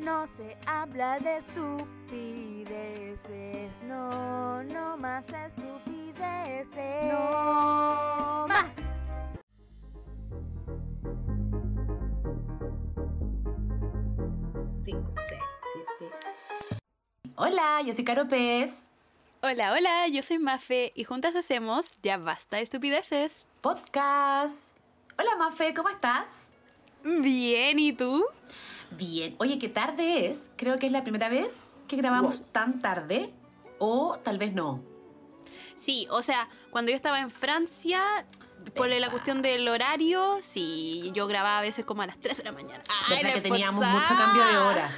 No se habla de estupideces, no, no más estupideces. No más. Cinco, seis, siete. Hola, yo soy Caro Pez. Hola, hola, yo soy Mafe y juntas hacemos Ya Basta de Estupideces. Podcast. Hola, Mafe, ¿cómo estás? Bien, ¿y tú? Bien. Oye, ¿qué tarde es? Creo que es la primera vez que grabamos tan tarde. O tal vez no. Sí, o sea, cuando yo estaba en Francia, por la Verdad. cuestión del horario, sí, yo grababa a veces como a las 3 de la mañana. Ay, verdad la que teníamos mucho cambio de hora.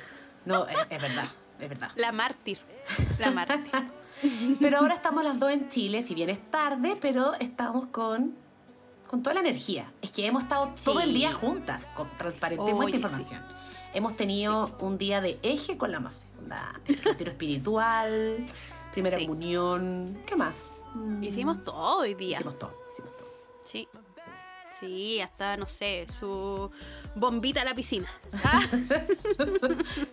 No, es, es verdad, es verdad. La mártir, la mártir. Pero ahora estamos las dos en Chile, si bien es tarde, pero estamos con, con toda la energía. Es que hemos estado todo el día juntas, con, transparentemos Oye, esta información. Hemos tenido un día de eje con la Mafe. onda, el retiro espiritual, primera Sí. comunión, ¿qué más? Mm, Hicimos todo hoy día. Hicimos todo, hicimos todo. Sí. Sí, hasta, no sé, su bombita a la piscina. Ah,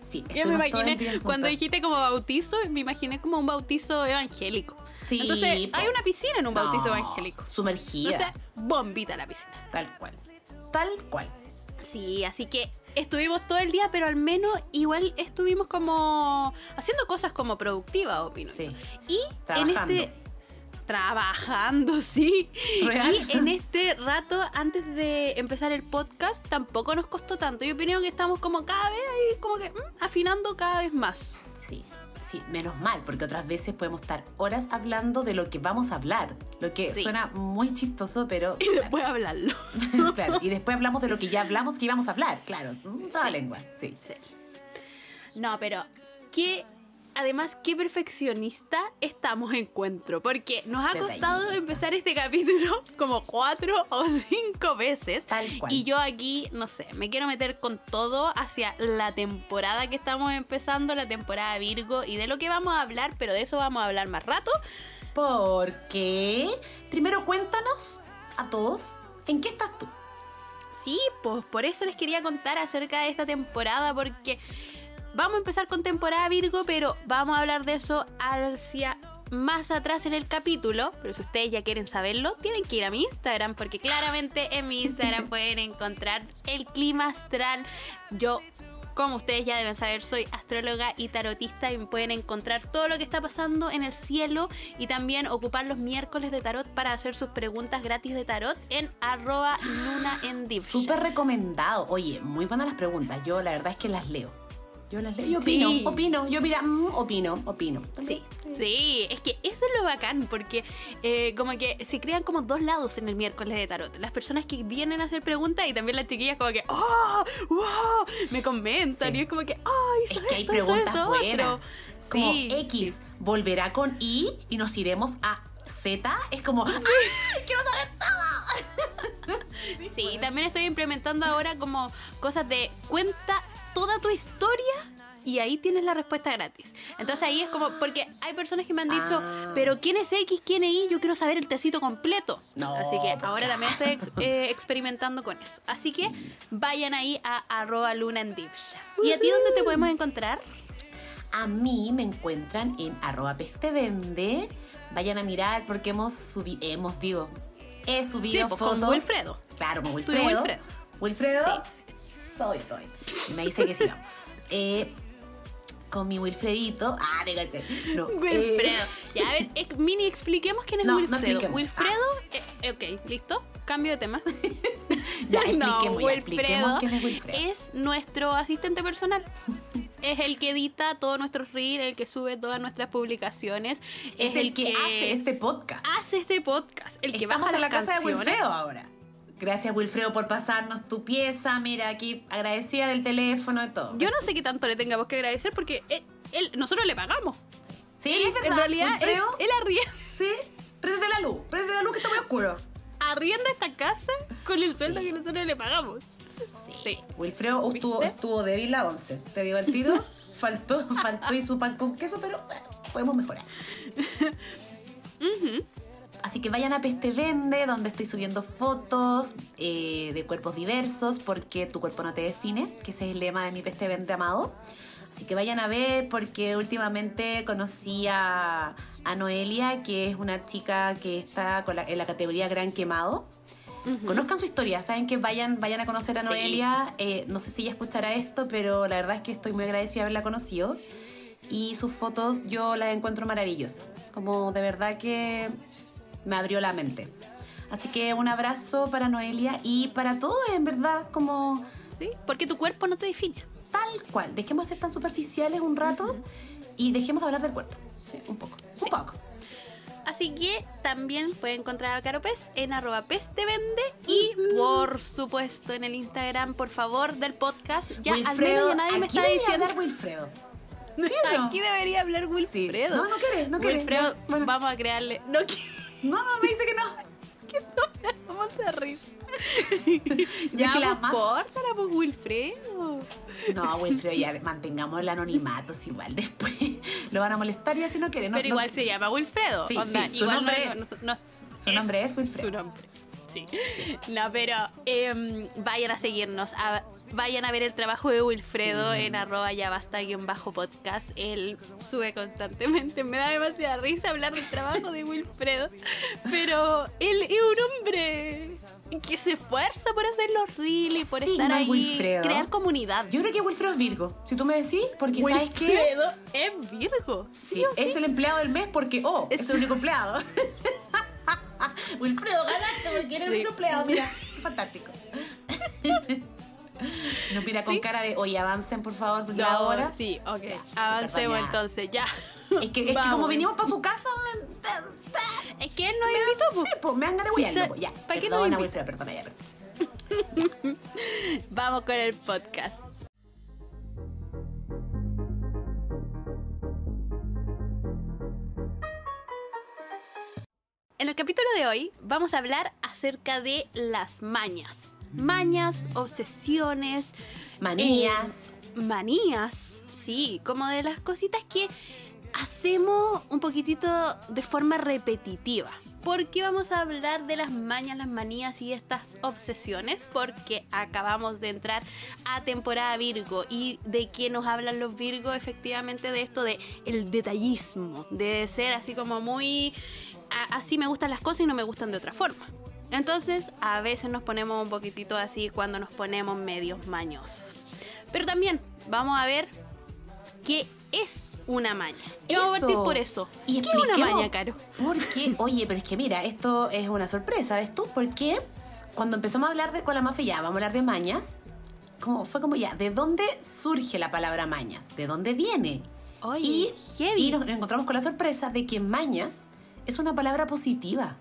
Sí, yo me imaginé, cuando dijiste como bautizo, me imaginé como un bautizo evangélico. Sí, Entonces, po. hay una piscina en un bautizo No, evangélico. Sumergida. Entonces, bombita a la piscina. Tal cual. Tal cual. Sí, así que estuvimos todo el día, pero al menos igual estuvimos como haciendo cosas como productivas, opino. Sí. yo. Y Trabajando. en este trabajando, sí. Real. Y en este rato antes de empezar el podcast tampoco nos costó tanto. Yo opino que estamos como cada vez ahí como que mm, afinando cada vez más. Sí, sí, menos mal, porque otras veces podemos estar horas hablando de lo que vamos a hablar. Lo que Sí. suena muy chistoso, pero. Y después hablarlo. claro, y después hablamos de lo que ya hablamos que íbamos a hablar, claro. Toda lengua, sí. No, pero qué además qué perfeccionista estamos encuentro, porque nos ha costado empezar este capítulo como cuatro o cinco veces. Tal cual. Y yo aquí, no sé, me quiero meter con todo hacia la temporada que estamos empezando, la temporada Virgo, y de lo que vamos a hablar, pero de eso vamos a hablar más rato. Porque. Primero cuéntanos a todos en qué estás tú. Sí, pues por eso les quería contar acerca de esta temporada, porque vamos a empezar con temporada Virgo, pero vamos a hablar de eso hacia más atrás en el capítulo. Pero si ustedes ya quieren saberlo, tienen que ir a mi Instagram, porque claramente en mi Instagram pueden encontrar el clima astral. Yo. Como ustedes ya deben saber, soy astróloga y tarotista y me pueden encontrar todo lo que está pasando en el cielo y también ocupar los miércoles de tarot para hacer sus preguntas gratis de tarot en arroba luna en. Súper recomendado. Oye, muy buenas las preguntas. Yo la verdad es que las leo. Yo las leo y opino, Sí. opino. Yo mira, mm, opino, opino. Sí, sí, es que eso es lo bacán, porque eh, como que se crean como dos lados en el miércoles de tarot. Las personas que vienen a hacer preguntas y también las chiquillas como que, ¡oh! ¡wow! Me comentan Sí. y es como que, ¡ay! Es hizo que hay esto, preguntas buenas. otro". Como Sí, X sí. volverá con Y y nos iremos a Z. Es como, ¡ay! ¡Quiero saber todo! Sí, también estoy implementando ahora como cosas de cuenta toda tu historia y ahí tienes la respuesta gratis. Entonces ahí es como, porque hay personas que me han dicho, Ah. pero ¿quién es X, quién es Y? Yo quiero saber el tecito completo. No, Así que pues ahora también estoy ex- eh, experimentando con eso. Así que vayan ahí a arroba luna en. ¿Y a ti dónde te podemos encontrar? A mí me encuentran en arroba pestevende. Vayan a mirar porque hemos subido, hemos, digo, he subido Sí, pues, fotos. con Wilfredo. Claro, con Wilfredo. Wilfredo. Wilfredo. Todo Y me dice que sigamos. Eh, con mi Wilfredito. Ah, no, caché. No, eh, Wilfredo. Ya, a ver, ex- mini expliquemos quién es No, Wilfredo. Wilfredo, eh, eh, ok, listo. Cambio de tema. ya, No, expliquemos, ya, expliquemos Wilfredo quién es Wilfredo. es nuestro asistente personal. Es el que edita todos nuestros reels, el que sube todas nuestras publicaciones. es el que, hace este podcast. hace este podcast. El que Estamos baja en la las casa de. Wilfredo ahora. Gracias, Wilfredo, por pasarnos tu pieza. Mira, aquí agradecida del teléfono y todo. Yo no sé qué tanto le tengamos que agradecer porque él, él- nosotros le pagamos. sí, Él, es verdad. en realidad, él, Wilfredo, él arrienda, sí, prende la luz, prende la luz que está muy oscuro. arrienda esta casa con el sueldo que nosotros le pagamos. Sí. Wilfredo estuvo, estuvo débil la 11. Te digo el tiro. faltó, faltó y su pan con queso, pero podemos mejorar. Ujú. Así que vayan a Peste Vende, donde estoy subiendo fotos eh, de cuerpos diversos, porque tu cuerpo no te define, que ese es el lema de mi Peste Vende amado. Así que vayan a ver, porque últimamente conocí a, a Noelia, que es una chica que está con la- en la categoría Gran Quemado. Conozcan su historia, saben que vayan, vayan a conocer a Sí. Noelia. Eh, no sé si ella escuchará esto, pero la verdad es que estoy muy agradecida de haberla conocido. Y sus fotos yo las encuentro maravillosas. Como de verdad que me abrió la mente. Así que un abrazo para Noelia y para todos, en verdad, como ¿Sí? Porque tu cuerpo no te define. tal cual. Dejemos de ser tan superficiales un rato y dejemos de hablar del cuerpo. Sí, un poco. Sí. Un poco. Así que también pueden encontrar a Caro Pez en arroba Pez te vende y por supuesto en el Instagram, por favor, del podcast. Ya al menos ya nadie me está diciendo. Wilfredo. ¿Sí o no? Aquí debería hablar Sí. Wilfredo. No, no quiere, no quiere. Wilfredo, Ya, bueno. vamos a crearle. No. No, no, me dice que no. Vamos a risa. Ya ya, que la pues, córtala, pues, Wilfredo. No, Wilfredo, ya mantengamos el anonimato, si igual después lo van a molestar y así no quiere. No, Pero no- igual se llama Wilfredo. Sí, onda, sí, su igual nombre no- es- no- no- Su nombre es Su Wilfredo. nombre. Sí. No, pero em, vayan a seguirnos, a- vayan a ver el trabajo de Wilfredo en arroba ya basta guion bajo podcast. Él sube constantemente. Me da demasiada risa hablar del trabajo de Wilfredo. Pero él es un hombre que se esfuerza por hacer los reels, por estar es ahí, Wilfredo? crear comunidad. Yo creo que Wilfredo es Virgo. Si tú me decís, porque ¿sabes qué? Wilfredo es Virgo. Sí, es el empleado del mes porque, oh, es el único empleado. Wilfredo, ganaste porque eres Sí. único empleado. Mira, fantástico. Nos mira con Sí. cara de, oye, avancen por favor, No, la hora. Sí, ok. Ya, Avancemos entonces, ya. Es que, es que como Vamos. venimos para su casa, me, Es que él nos invitó, pues. sí, pues me han ganado Sí, pues, ya. ¿para qué invita? Wilfredo, perdona, ya, perdona. Vamos con el podcast. En el capítulo de hoy vamos a hablar acerca de las mañas. Mañas, obsesiones, Manías. eh, manías, sí, como de las cositas que hacemos un poquitito de forma repetitiva. ¿Por qué vamos a hablar de las mañas, las manías y estas obsesiones? Porque acabamos de entrar a temporada Virgo y de qué nos hablan los Virgos efectivamente de esto de el detallismo, de ser así como muy así me gustan las cosas y no me gustan de otra forma. Entonces, a veces nos ponemos un poquitito así cuando nos ponemos medios mañosos. Pero también vamos a ver qué es una maña. Y vamos a partir por eso. Y ¿Qué es una maña, Caro? Porque, oye, pero es que mira, esto es una sorpresa, ¿ves tú? Porque cuando empezamos a hablar de con la mafia, ya, vamos a hablar de mañas, como, fue como ya, ¿de dónde surge la palabra mañas? ¿De dónde viene? Oye, y, heavy. y nos encontramos con la sorpresa de que mañas es una palabra positiva,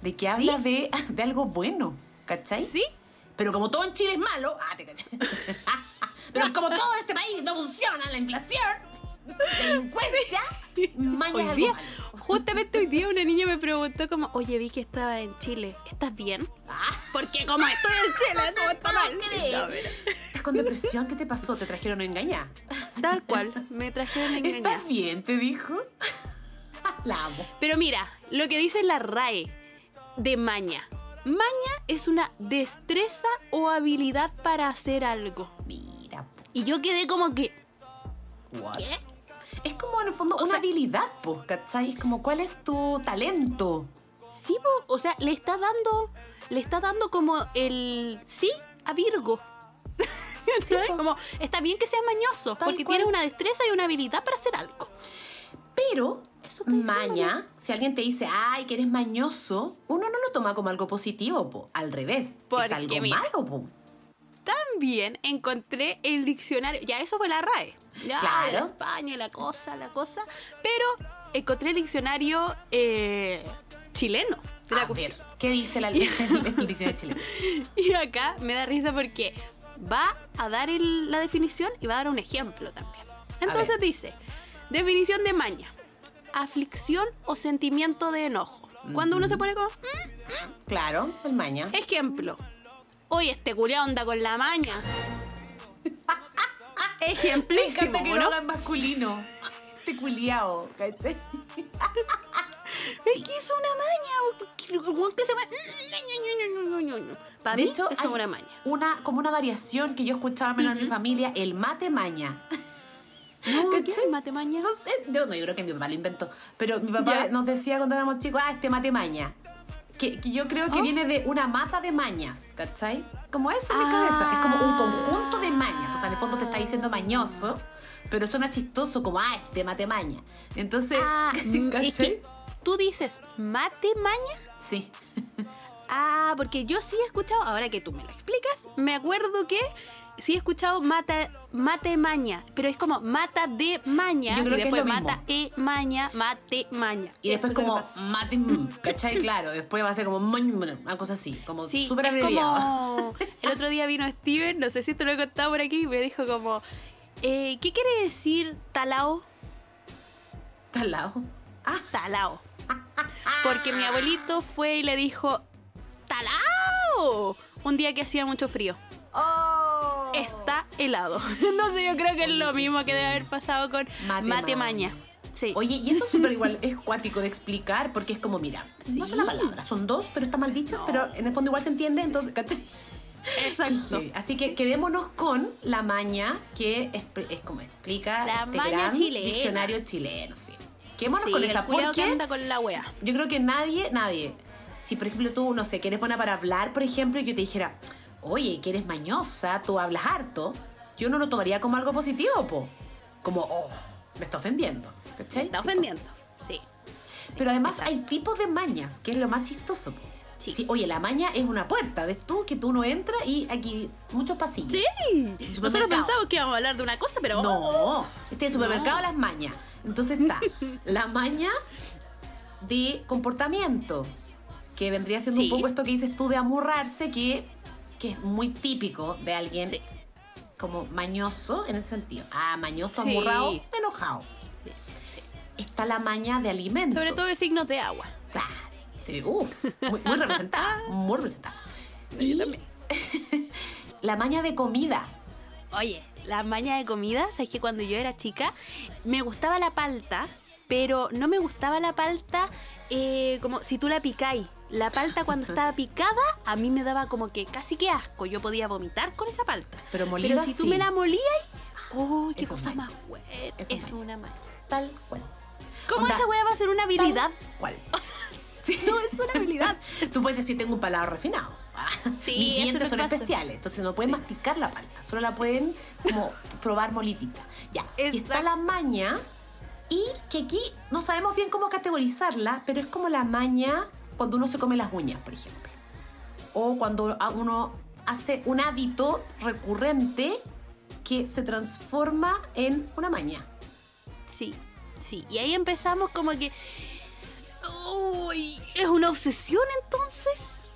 de que ¿Sí? habla de, de algo bueno, ¿cachai? ¿Sí? Pero como todo en Chile es malo, ah, te caché. Pero como todo en este país no funciona, la inflación, la delincuencia, maña Hoy algo día, justamente hoy día una niña me preguntó como, oye, vi que estaba en Chile, ¿estás bien? Ah. Porque como estoy en Chile, todo está mal. No, ¿Estás con depresión? ¿Qué te pasó? ¿Te trajeron a engañar? Tal cual, me trajeron a engañar. ¿Estás bien? ¿Te dijo? La amo. Pero mira, lo que dice la RAE de maña. Maña es una destreza o habilidad para hacer algo. Mira. Y yo quedé como que, What? ¿qué? Es como en el fondo una sea- habilidad, po, ¿cachai? Es como cuál es tu talento. Sí, po, o sea, le está dando, le está dando como el sí a Virgo. Po. Como, está bien que sea mañoso, Tal porque cual. tiene una destreza y una habilidad para hacer algo. Pero Eso maña, si alguien te dice, ay, que eres mañoso, uno no lo toma como algo positivo, po. Al revés. Porque es algo mira. malo, po. También encontré el diccionario, ya eso fue la RAE, ya Claro. la España, la cosa, la cosa, pero encontré el diccionario eh, chileno. de la A ver, ¿qué dice la, el, el diccionario chileno? Y acá me da risa porque va a dar el- la definición y va a dar un ejemplo también. Entonces dice, definición de maña, aflicción o sentimiento de enojo. Cuando uno se pone como, "Mm", Claro, el maña. ejemplo, oye, este culiao anda con la maña. Ejemplísimo, que ¿no? masculino. Este culiao, ¿cachai? Es que es una maña. que se va- Para De mí, hecho, eso es una maña. Una, como una variación que yo escuchaba menos en mi familia, el mate maña. No, ¿qué ¿Cachai? mate maña? No sé, yo, no, yo creo que mi papá lo inventó. Pero mi papá Ya. nos decía cuando éramos chicos, ah, este mate maña. Que, que yo creo que Oh. viene de una mata de mañas, ¿cachai? Como eso en mi Ah. cabeza. Es como un conjunto de mañas. O sea, en el fondo te está diciendo mañoso, pero suena chistoso como, ah, este mate maña. Entonces, Ah, mm, ¿cachai? es que tú dices mate maña. Sí. Ah, porque yo sí he escuchado, ahora que tú me lo explicas, me acuerdo que sí he escuchado mata, mate maña, pero es como mata de maña Yo creo y que es después lo mismo. mata e maña, mate maña. Y después es como mate, mm, ¿cachai? Claro, después va a ser como una cosa así, como Sí, súper como... El otro día vino Steven, no sé si te lo he contado por aquí, y me dijo como... eh, ¿Qué quiere decir talao? Está al lado. Ah, Talao. Porque mi abuelito fue y le dijo... ¡Talao! Un día que hacía mucho frío. ¡Oh! Está helado. No sé, yo creo que es lo mismo que debe haber pasado con Mate mate, maña. maña. Sí. Oye, y eso es súper igual, es cuático de explicar, porque es como, mira, no es una palabra, son dos, pero están mal dichas, pero en el fondo igual se entiende, entonces, ¿cachai? Exacto. Sí, Así que quedémonos con la maña que es, es como explica La este maña gran chilena. diccionario chileno, sí. Quedémonos con el esa, que porque anda con la wea. yo creo que nadie, nadie, si por ejemplo tú, no sé, que eres buena para hablar, por ejemplo, y yo te dijera, oye, que eres mañosa, tú hablas harto, yo no lo tomaría como algo positivo, po. Como, oh, me está ofendiendo, ¿cachai? Está ofendiendo. Sí. Pero además hay tipos de mañas, que es lo más chistoso. po. Sí. oye, la maña es una puerta, ves tú que tú no entras y aquí muchos pasillos. Sí. Nosotros pensamos que íbamos a hablar de una cosa, pero. No, este es el supermercado No. las mañas. Entonces está la maña de comportamiento, que vendría siendo Sí. un poco esto que dices tú de amurrarse, que, que es muy típico de alguien Sí. como mañoso en ese sentido. Ah, mañoso, Sí. amurrado, enojado. Sí. Está la maña de alimentos. Sobre todo de signos de agua. Claro. Sí, uff, muy, muy representada, muy representada. Yo Y también. la maña de comida. Oye, la maña de comida, sabes que cuando yo era chica me gustaba la palta, pero no me gustaba la palta eh, como si tú la picáis. La palta cuando estaba picada a mí me daba como que casi que asco. Yo podía vomitar con esa palta. Pero molida Pero si tú me la molías, ¡oh, qué Eso es cosa más buena! Eso es una maña. Tal cual. ¿Cómo Onda, esa weá va a ser una habilidad? Tal cual. No, es una habilidad. Tú puedes decir, tengo un paladar refinado. Ah, Sí, Mis dientes son especiales, entonces no pueden Sí. masticar la palta, solo la pueden como probar molidita. Ya, y está la maña, y que aquí no sabemos bien cómo categorizarla, pero es como la maña cuando uno se come las uñas, por ejemplo. O cuando uno hace un hábito recurrente que se transforma en una maña. Sí, sí. Y ahí empezamos como que. Uy, ¿Es una obsesión entonces?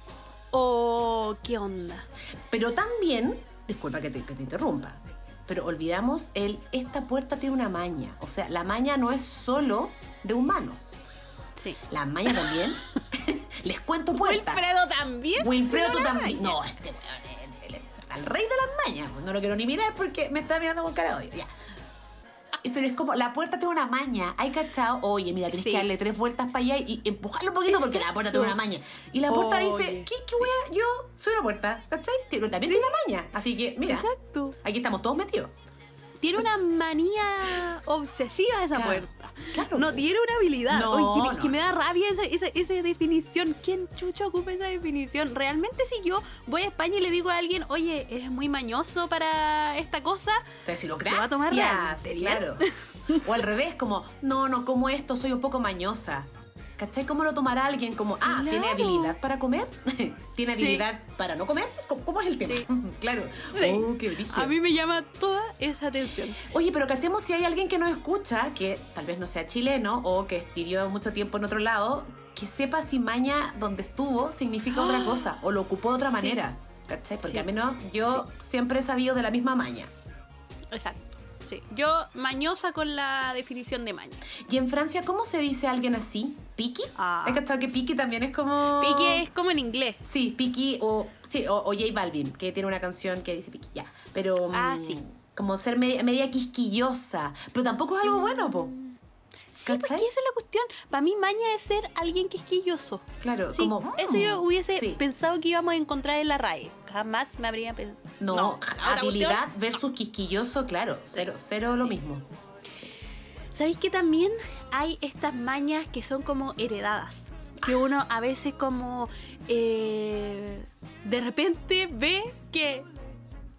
¿O qué onda? Pero también, disculpa que te, que te interrumpa, pero olvidamos el esta puerta tiene una maña. O sea, la maña no es solo de humanos. Sí. La maña también. Les cuento puertas. Wilfredo también. Wilfredo tú también. No, este al rey de las mañas. No lo quiero ni mirar porque me está mirando con cara de odio. Ya. Pero es como, la puerta tiene una maña. Hay cachado, oye, mira, tienes Sí. que darle tres vueltas para allá y empujarlo un poquito porque la puerta tiene una maña. Y la puerta dice, ¿qué, qué wea? Yo soy una puerta, ¿cachai? Pero también tiene una maña. Así que, mira, Exacto. aquí estamos todos metidos. Tiene una manía obsesiva esa Claro, puerta. Claro. No tiene una habilidad. No, Oye, que, me- no. que me da rabia esa, esa, esa definición. ¿Quién chucha ocupa esa definición? Realmente si yo voy a España y le digo a alguien, oye, eres muy mañoso para esta cosa, Te decirlo, Te va a tomar realmente bien. Claro. O al revés, como, no, no como esto, soy un poco mañosa. ¿Cachai? ¿Cómo lo tomará alguien? Como, ah, ¿tiene habilidad para comer? ¿Tiene Sí. habilidad para no comer? ¿Cómo, cómo es el tema? Sí. claro. Sí. Oh, qué a mí me llama toda esa atención. Oye, pero cachemos si hay alguien que nos escucha, que tal vez no sea chileno o que vivió mucho tiempo en otro lado, que sepa si maña donde estuvo significa otra cosa o lo ocupó de otra manera. ¿Cachai? Porque al menos yo siempre he sabido de la misma maña. Exacto. Sí. Yo mañosa con la definición de maña. ¿Y en Francia cómo se dice alguien así? ¿Piki? Ah. ¿Has cachado que Piki también es como...? Pique es como en inglés. Sí, Piki o, sí, o, o J Balvin, que tiene una canción que dice Piki, ya. Pero... Ah, mm, sí. Como ser media, media quisquillosa. Pero tampoco es algo bueno, po. Porque ¿Cachai? esa es la cuestión. Para mí, maña es ser alguien quisquilloso. Claro, Sí, como. eso yo mm, hubiese sí. pensado que íbamos a encontrar en la RAE. Jamás me habría pensado. No, habilidad cuestión- versus quisquilloso, claro, cero, cero lo mismo. ¿Sabéis que también hay estas mañas que son como heredadas? Que uno a veces como eh, de repente ve que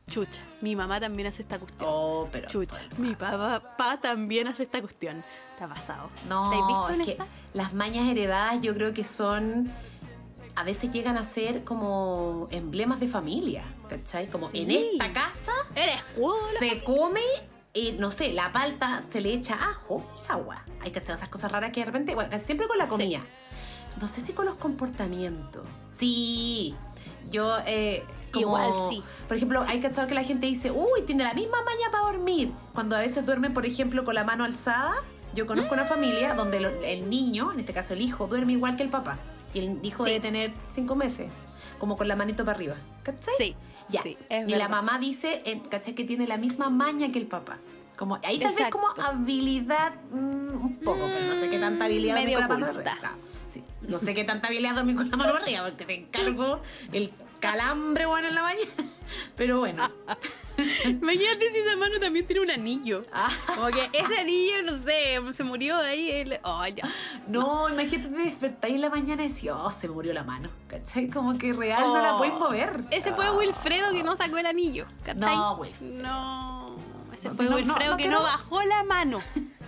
chucha, mi mamá también hace esta cuestión. Oh, pero. chucha, mi papá también hace esta cuestión. ¿Te ha pasado? No, ¿Te has visto en es que esa? las mañas heredadas yo creo que son. A veces llegan a ser como emblemas de familia, ¿cachai? Como en Sí. esta casa Eres se come, eh, no sé, la palta se le echa ajo y agua. Hay que hacer esas cosas raras que de repente, bueno, casi siempre con la comida. No sé si con los comportamientos. Sí, yo, eh, como- Igual sí. Por ejemplo, hay que que la gente dice, uy, tiene la misma maña para dormir. Cuando a veces duermen, por ejemplo, con la mano alzada. Yo conozco una familia donde el niño, en este caso el hijo, duerme igual que el papá. Y el hijo Sí. debe tener cinco meses, como con la manito para arriba. ¿Cachai? Sí, Ya. sí, y la mamá dice, eh, ¿cachai? Que tiene la misma maña que el papá. Como, ahí tal vez como habilidad mm, un poco, pero no sé qué tanta habilidad dormir Medio con la mano arriba. Sí. No sé qué tanta habilidad dormir con la mano arriba, porque te encargo el calambre bueno en la mañana. Pero bueno. Imagínate si esa mano también tiene un anillo. Ah. Como que ese anillo, no sé, se murió ahí. El... Oh, ya. No, imagínate te despertáis en la mañana y decís, oh, se murió la mano. ¿Cachai? Como que real no la Oh. puedes mover. Ese fue Ah. Wilfredo que no sacó el anillo. ¿Cachai? No, Wilfredo. No. Ese fue no, Wilfredo no que no bajó la mano.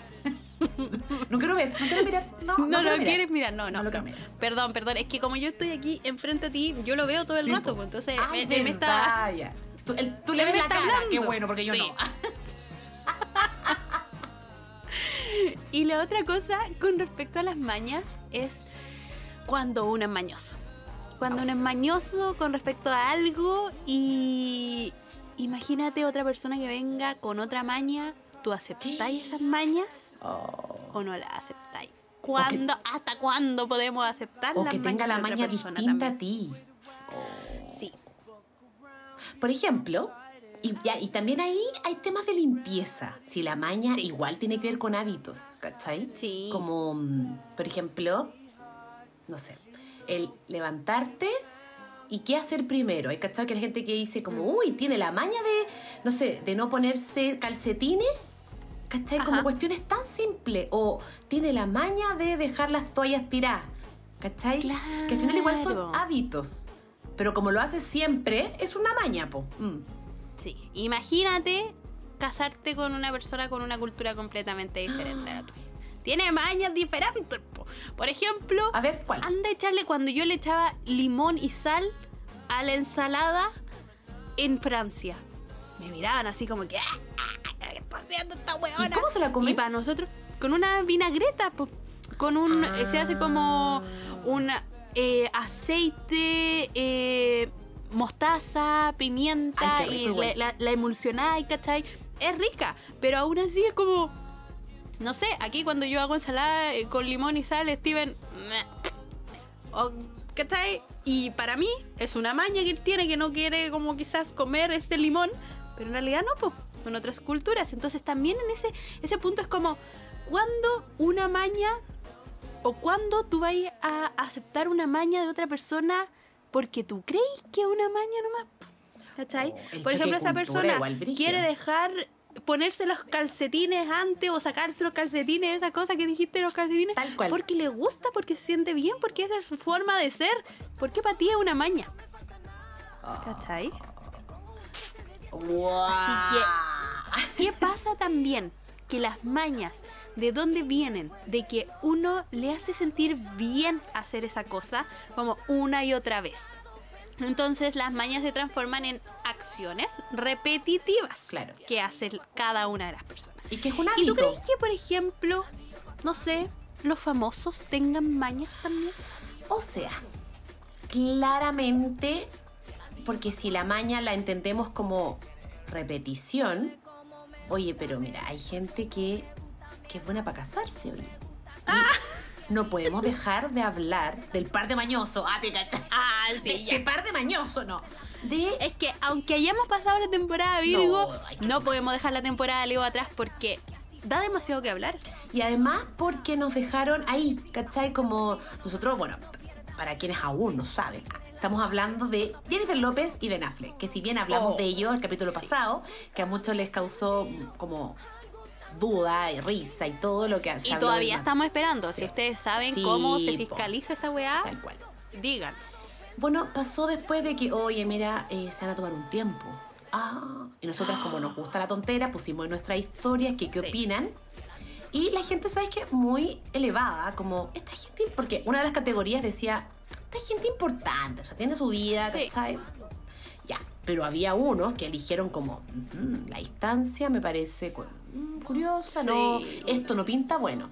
No quiero ver, no quiero mirar. No, No, no, lo mirar. quieres mirar, no, no. No lo quiero mirar. Perdón, perdón. Es que como yo estoy aquí enfrente a ti, yo lo veo todo el Sí, rato. pues, entonces, Ah, me, es me está. verdad, ya. Tú, tú le Él ves la cara, hablando. qué bueno, porque yo Sí. no. Y la otra cosa con respecto a las mañas es cuando uno es mañoso. Cuando uno es mañoso con respecto a algo y imagínate otra persona que venga con otra maña, ¿tú aceptáis esas mañas Oh. o no las aceptáis? ¿Cuándo, ¿Hasta cuándo podemos aceptar O las que tenga la maña distinta también? a ti. Sí. Por ejemplo, y, ya, y también ahí hay temas de limpieza. Si la maña Sí. igual tiene que ver con hábitos, ¿cachai? Sí. Como, mm, por ejemplo, no sé, el levantarte y qué hacer primero. Hay cachado que hay gente que dice como, Mm. uy, tiene la maña de, no sé, de no ponerse calcetines. ¿Cachai? Como Ajá. cuestiones tan simples. O tiene la maña de dejar las toallas tiradas. ¿Cachai? Que al final igual son Claro. hábitos. Pero como lo haces siempre, es una maña, po. Mm. Sí. Imagínate casarte con una persona con una cultura completamente diferente a la tuya. Tiene mañas diferentes. po. Por ejemplo, A ver, ¿cuál? anda a echarle cuando yo le echaba limón y sal a la ensalada en Francia. Me miraban así como que, "Ah, ah, ¿qué está haciendo esta huevona? ¿Y cómo se la come? Y para nosotros, con una vinagreta, po. con un, Ah. eh, se hace como un eh, aceite, eh, mostaza, pimienta Ay, rico y la, la, la emulsionáis, ¿cachai? Es rica, pero aún así es como, no sé, aquí cuando yo hago ensalada eh, con limón y sal, Steven, meh. O, ¿cachai? Y para mí es una maña que él tiene que no quiere como quizás comer este limón, pero en realidad no, pues, son otras culturas. Entonces también en ese, ese punto es como, cuando una maña o cuando tú vas a aceptar una maña de otra persona porque tú crees que es una maña nomás. ¿Cachai? Oh, Por ejemplo, esa persona quiere dejar ponerse los calcetines antes o sacarse los calcetines, esa cosa que dijiste los calcetines, Tal cual. porque le gusta, porque se siente bien, porque esa es su forma de ser, porque para ti es una maña. ¿Cachai? Así que, ¿qué pasa también? Que las mañas, ¿de dónde vienen? De que uno le hace sentir bien hacer esa cosa, como una y otra vez. Entonces las mañas se transforman en acciones repetitivas Claro. que hace cada una de las personas. Y que es un ¿Y tú crees que, por ejemplo, no sé, los famosos tengan mañas también? O sea, claramente, porque si la maña la entendemos como repetición, oye, pero mira, hay gente que, que es buena para casarse, oye. Y No podemos dejar de hablar del par de mañoso. Ah, te cachai. Ah, De este par de mañoso, no. De Es que aunque hayamos pasado la temporada Virgo, No, no podemos dejar la temporada Leo atrás porque da demasiado que hablar. Y además porque nos dejaron ahí, ¿cachai? Como nosotros, bueno, para quienes aún no saben, estamos hablando de Jennifer López y Ben Affleck, que si bien hablamos Oh, de ellos el capítulo pasado, que a muchos les causó como duda y risa y todo lo que se Y todavía estamos esperando. Sí. Si ustedes saben Sí, cómo se fiscaliza esa weá, Tal cual. digan. Bueno, pasó después de que, oye, mira, eh, se van a tomar un tiempo. Ah, y nosotras, como nos gusta la tontera, pusimos en nuestras historias que qué opinan. Y la gente, ¿sabes qué? Muy elevada, como esta gente, porque una de las categorías decía, esta gente importante, o sea, tiene su vida, Sí. ¿cachai? Ya, pero había unos que eligieron como, "Ujú, la distancia me parece mm, curiosa, no, esto no pinta bueno.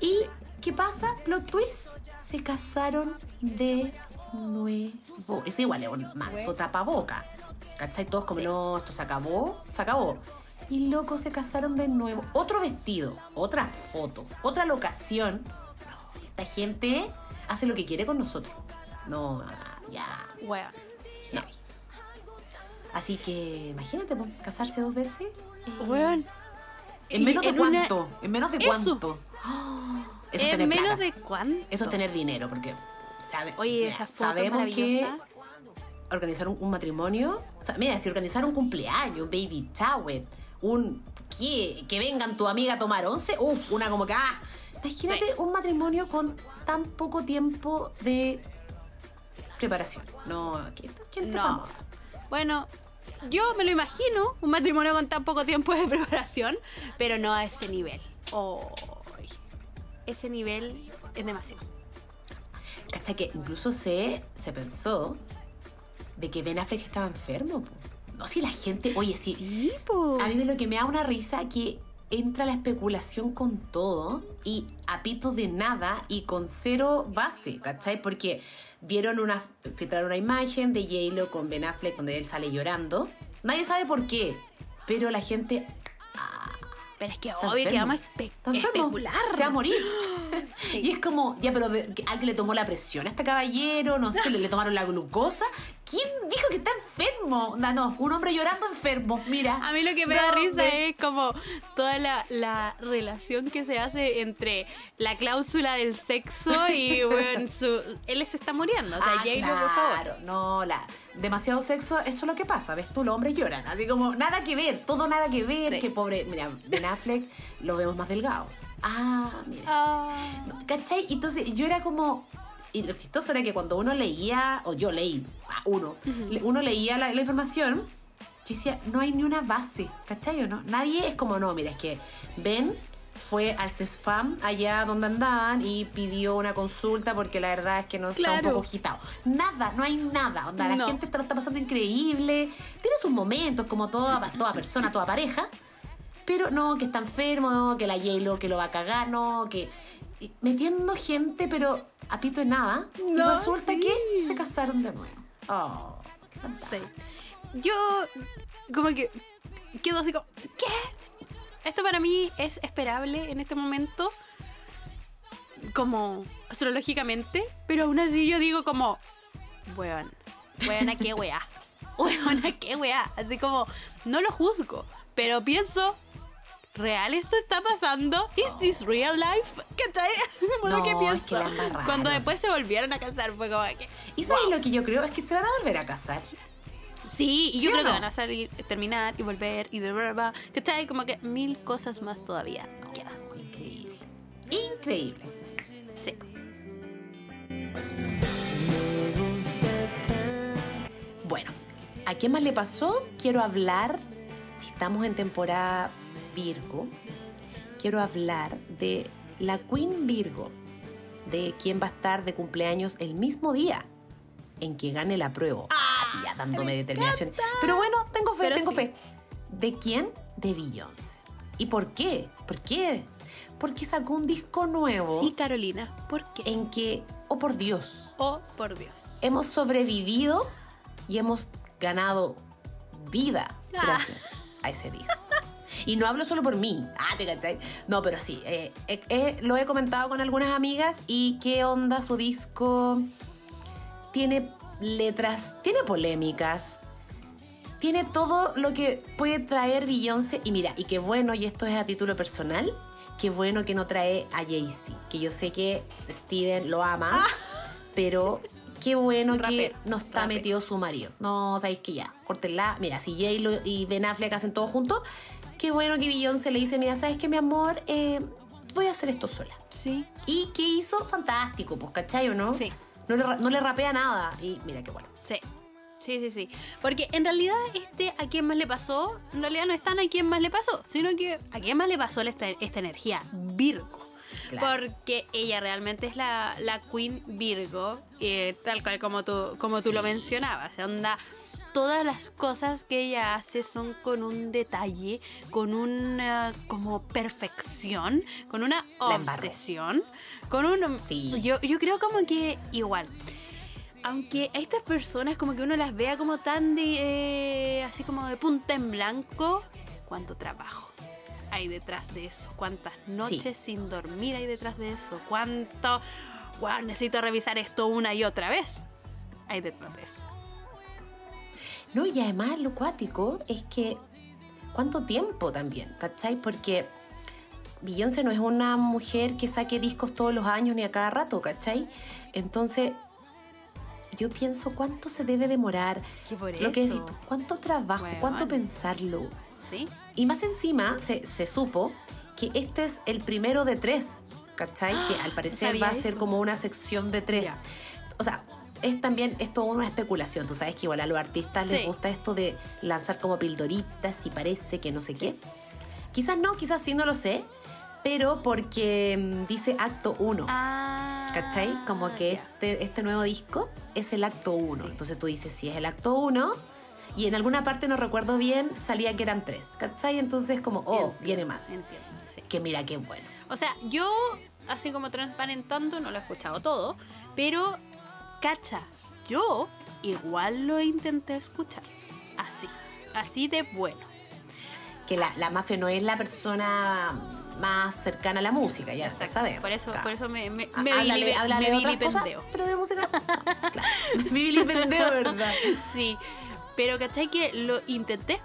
¿Y qué pasa? Plot twist, se casaron de nuevo. Es igual, es un manso tapaboca. ¿Cachai? Todos como, no, esto se acabó, se acabó. Y loco, se casaron de nuevo. Otro vestido, otra foto, otra locación. Esta gente hace lo que quiere con nosotros. No, ya. Weón. no. Así que, imagínate, casarse dos veces. eh, Weón. ¿En menos de en una- cuánto? ¿En menos de Eso. cuánto? ¡Ah! Eso es ¿En tener menos plata. de cuánto? Eso es tener dinero, porque sabe, Oye, esa foto sabemos que organizar un, un matrimonio, o sea, mira, si organizar un cumpleaños, un baby shower, un ¿qué? que vengan tu amiga a tomar once, uff, una como que ah, imagínate un matrimonio con tan poco tiempo de preparación. No, ¿quién, quién está No. famosa? Bueno, yo me lo imagino, un matrimonio con tan poco tiempo de preparación, pero no a ese nivel. Ay, ese nivel es demasiado. ¿Cachai? Que incluso se, se pensó de que Ben Affleck estaba enfermo. po. No, si la gente, oye, sí, Sí, po. A mí lo que me da una risa que entra la especulación con todo y a pito de nada y con cero base, ¿cachai? Porque vieron una, filtraron una imagen de J-Lo con Ben Affleck donde él sale llorando. Nadie sabe por qué, pero la gente Pero es que obvio que enfermo. vamos a espe- especular. se va a morir. Y es como, ya, pero de- que alguien le tomó la presión a este caballero, no sé, le, le tomaron la glucosa. ¿Quién dijo que está enfermo? No, no, un hombre llorando enfermo, mira. A mí lo que me da risa es como toda la, la relación que se hace entre la cláusula del sexo y bueno, su, él se está muriendo. O sea, Ah, J-Lo, por favor. claro, no, la, demasiado sexo, esto es lo que pasa, ¿ves tú? Los hombres lloran, así como nada que ver, todo nada que ver, Sí. que pobre, mira, Ben Affleck lo vemos más delgado. Ah, mira. Ah. ¿Cachai? Entonces yo era como... Y lo chistoso era que cuando uno leía, o yo leí, ah, uno, uno leía la, la información, yo decía, no hay ni una base, ¿cachai o no? Nadie es como, no, mira, es que Ben fue al CESFAM allá donde andaban y pidió una consulta porque la verdad es que no está un poco agitado. Nada, no hay nada. Onda, la No. gente te lo está pasando increíble. Tiene sus momentos, como toda, toda persona, toda pareja. Pero no, que está enfermo, no, que la J-Lo que lo va a cagar, no, que. Metiendo gente, pero a pito de nada. y No, resulta sí. que se casaron de nuevo. Oh, Sí. Yo como que quedo así como, ¿qué? Esto para mí es esperable en este momento, como astrológicamente, pero aún así yo digo como, weón, weón, ¿a qué weá? Weón, ¿a qué weá? Así como, no lo juzgo, pero pienso, ¿real esto está pasando? ¿Is this real life? ¿Qué tal? Como lo No, que es pienso. que la embarraron. Cuando después se volvieron a casar fue como que... ¿Y sabes wow. lo que yo creo? Es que se van a volver a casar. Sí, y ¿Sí yo creo que no? van a salir, terminar y volver y de verdad, que ahí como que mil cosas más todavía quedan. Increíble. Increíble. Sí. Bueno, ¿a qué más le pasó? Quiero hablar, si estamos en temporada Virgo, quiero hablar de la Queen Virgo, de quién va a estar de cumpleaños el mismo día en que gane la prueba. Ah, sí, ya dándome determinación. Pero bueno, tengo fe, Pero tengo sí. fe. ¿De quién? De Beyoncé. ¿Y por qué? ¿Por qué? Porque sacó un disco nuevo Sí, Carolina, ¿por qué? en que, oh por Dios, Oh, por Dios. hemos sobrevivido y hemos ganado vida Ah. gracias a ese disco. Y no hablo solo por mí. Ah, ¿te cachai? No, pero sí. eh, eh, eh, lo he comentado con algunas amigas y qué onda su disco. Tiene letras, tiene polémicas. tiene todo lo que puede traer Beyoncé. Y mira, y qué bueno, y esto es a título personal, qué bueno que no trae a Jay-Z. Que yo sé que Steven lo ama, pero qué bueno que no está metido su marido. No, sabéis que ya, córtenla. Mira, si J-Lo y Ben Affleck hacen todo juntos, qué bueno que Beyoncé le dice, mira, ¿sabes qué, mi amor? Eh, voy a hacer esto sola. Sí. ¿Y qué hizo? Fantástico, pues, ¿cachai o no? Sí. No le, no le rapea nada. Y mira qué bueno. Sí. Sí, sí, sí. Porque en realidad este a quién más le pasó, en realidad no es tan a quién más le pasó, sino que a quién más le pasó esta, esta energía, Virgo. Claro. Porque ella realmente es la, la Queen Virgo, eh, tal cual como tú, como tú lo mencionabas. Onda, todas las cosas que ella hace son con un detalle, con una como perfección, con una obsesión, con un... Sí. Yo, yo creo como que igual. Aunque a estas personas como que uno las vea como tan de... eh, así como de punta en blanco, ¿cuánto trabajo hay detrás de eso? ¿Cuántas noches sin dormir hay detrás de eso? ¿Cuánto... Wow, necesito revisar esto una y otra vez. Hay detrás de eso. No, y además lo cuático es que cuánto tiempo también, ¿cachai? Porque Beyoncé no es una mujer que saque discos todos los años ni a cada rato, ¿cachai? Entonces, yo pienso cuánto se debe demorar. Que por Lo que decís tú, cuánto trabajo, cuánto pensarlo. ¿Sí? Y más encima se, se supo que este es el primero de tres, ¿cachai? Que al parecer va a ser eso. como una sección de tres. O sea, es también esto una especulación. Tú sabes que igual a los artistas les Sí. gusta esto de lanzar como pildoritas y parece que no sé qué. Quizás no, quizás sí, no lo sé. Pero porque mm, dice acto 1. Ah, ¿Cachai? Como que este, este nuevo disco es el acto 1. Sí. Entonces tú dices, si es el acto 1, y en alguna parte no recuerdo bien, salía que eran tres. ¿Cachai? Entonces como, oh, Entiendo, viene más. Entiendo, sí. Que mira qué bueno. O sea, yo, así como transparentando, no lo he escuchado todo, pero, cacha, yo igual lo intenté escuchar. Así, así de bueno. Que la, la mafia no es la persona más cercana a la música, ya está, sabemos. Por eso, Claro. por eso me, me, Ah, me, háblale, vilipe- háblale me de otras cosas, vilipendeo. pero de música. claro. Me vilipendeo, ¿verdad? Sí, pero ¿cachai? Que lo intenté.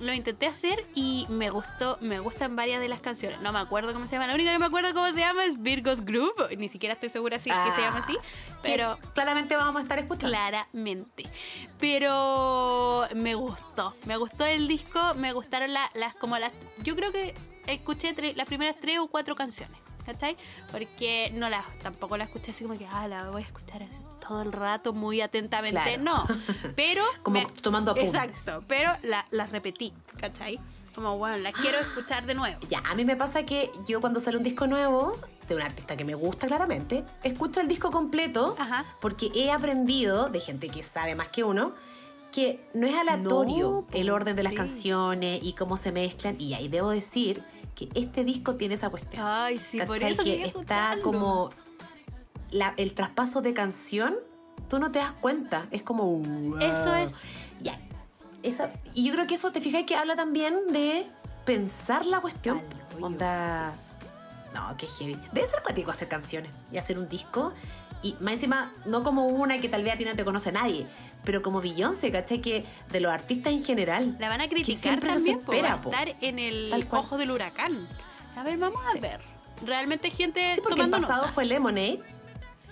Lo intenté hacer y me gustó, me gustan varias de las canciones. No me acuerdo cómo se llama. La única que me acuerdo cómo se llama es Virgo's Group. Ni siquiera estoy segura si que se llama así. Pero Que claramente vamos a estar escuchando. claramente. Pero me gustó. Me gustó el disco. Me gustaron la- las como las. Yo creo que escuché tre- las primeras tres o cuatro canciones. ¿Cachai? Porque no las, tampoco la escuché así como que, ah, la voy a escuchar así todo el rato muy atentamente. Claro. No. Pero. Como me- tomando apuntes. Exacto. Pero la- las repetí. ¿Cachai? Como, bueno, las quiero escuchar de nuevo. Ya, a mí me pasa que yo cuando sale un disco nuevo, de un artista que me gusta claramente, escucho el disco completo Ajá. porque he aprendido de gente que sabe más que uno que no es aleatorio No, el orden de las sí. canciones y cómo se mezclan. Y ahí debo decir que este disco tiene esa cuestión. Ay, sí, por ¿Cachai? eso que está escucharlo. como la- el traspaso de canción, tú no te das cuenta. Es como wow. Eso es. Ya. Esa, y yo creo que eso te fijáis que habla también de pensar la cuestión. Palo, yo, Onda. No, qué heavy. Debe ser cuático hacer canciones y hacer un disco. Y más encima, no como una que tal vez a ti no te conoce nadie, pero como Beyoncé, ¿cachai? Que de los artistas en general. La van a criticar también por estar en el ojo del huracán. A ver, vamos a Sí. ver. Realmente gente Sí, porque el tomando pasado nota. fue Lemonade,